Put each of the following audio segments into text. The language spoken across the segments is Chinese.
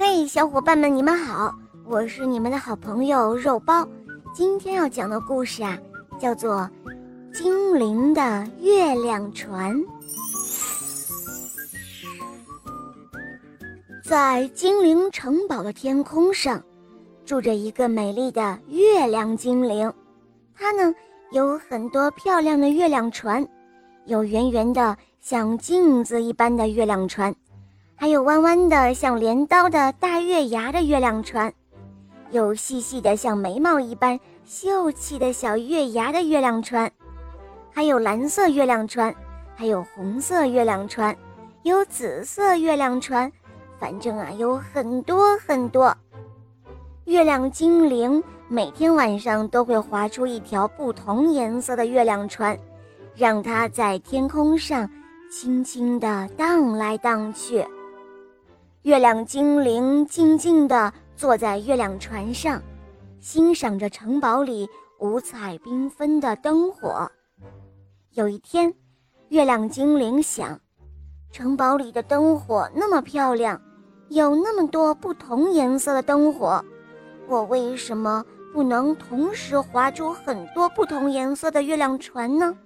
嘿，小伙伴们，你们好，我是你们的好朋友肉包。今天要讲的故事啊，叫做《精灵的月亮船》。在精灵城堡的天空上，住着一个美丽的月亮精灵。它呢，有很多漂亮的月亮船，有圆圆的像镜子一般的月亮船，还有弯弯的像镰刀的大月牙的月亮船，有细细的像眉毛一般秀气的小月牙的月亮船，还有蓝色月亮船，还有红色月亮船，有紫色月亮船。反正啊，有很多很多。月亮精灵每天晚上都会划出一条不同颜色的月亮船，让它在天空上轻轻地荡来荡去。月亮精灵静静地坐在月亮船上，欣赏着城堡里五彩缤纷的灯火。有一天，月亮精灵想：城堡里的灯火那么漂亮。有那么多不同颜色的灯火，我为什么不能同时划出很多不同颜色的月亮船呢？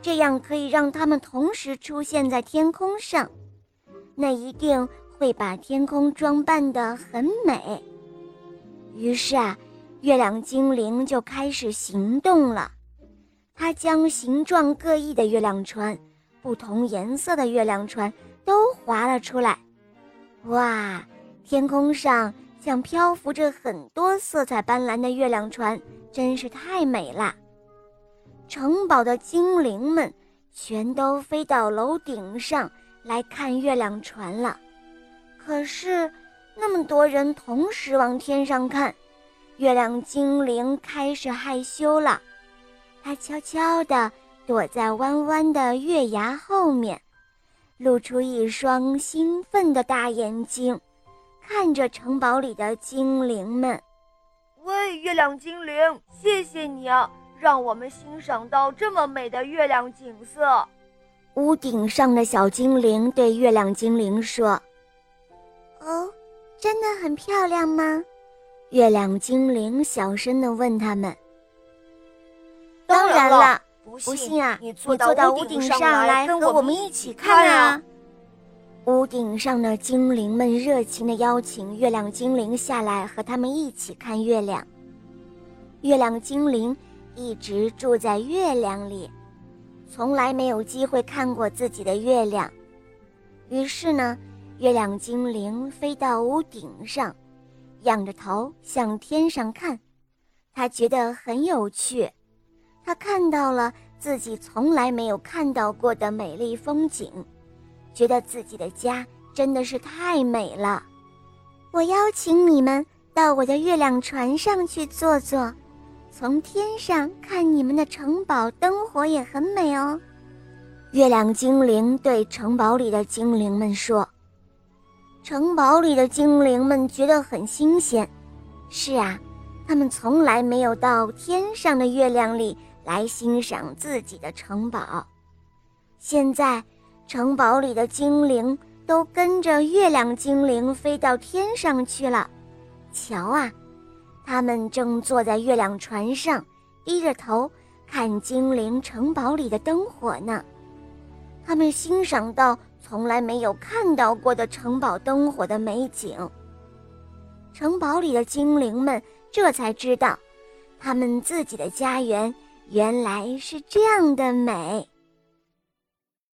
这样可以让它们同时出现在天空上，那一定会把天空装扮得很美。于是啊，月亮精灵就开始行动了。它将形状各异的月亮船、不同颜色的月亮船都划了出来。哇，天空上像漂浮着很多色彩斑斓的月亮船，真是太美了。城堡的精灵们全都飞到楼顶上来看月亮船了。可是，那么多人同时往天上看，月亮精灵开始害羞了。它悄悄地躲在弯弯的月牙后面。露出一双兴奋的大眼睛，看着城堡里的精灵们。喂，月亮精灵，谢谢你啊，让我们欣赏到这么美的月亮景色。屋顶上的小精灵对月亮精灵说：“哦，真的很漂亮吗？”月亮精灵小声地问他们：“当然了。”不信啊！你坐到屋顶上来，跟我们一起看啊！屋顶上的精灵们热情地邀请月亮精灵下来和他们一起看月亮。月亮精灵一直住在月亮里，从来没有机会看过自己的月亮。于是呢，月亮精灵飞到屋顶上，仰着头向天上看，他觉得很有趣。他看到了自己从来没有看到过的美丽风景，觉得自己的家真的是太美了。我邀请你们到我的月亮船上去坐坐，从天上看你们的城堡灯火也很美哦。月亮精灵对城堡里的精灵们说：“城堡里的精灵们觉得很新鲜。是啊，他们从来没有到天上的月亮里。”来欣赏自己的城堡。现在，城堡里的精灵都跟着月亮精灵飞到天上去了。瞧啊，他们正坐在月亮船上，低着头看精灵城堡里的灯火呢。他们欣赏到从来没有看到过的城堡灯火的美景。城堡里的精灵们这才知道，他们自己的家园。原来是这样的美。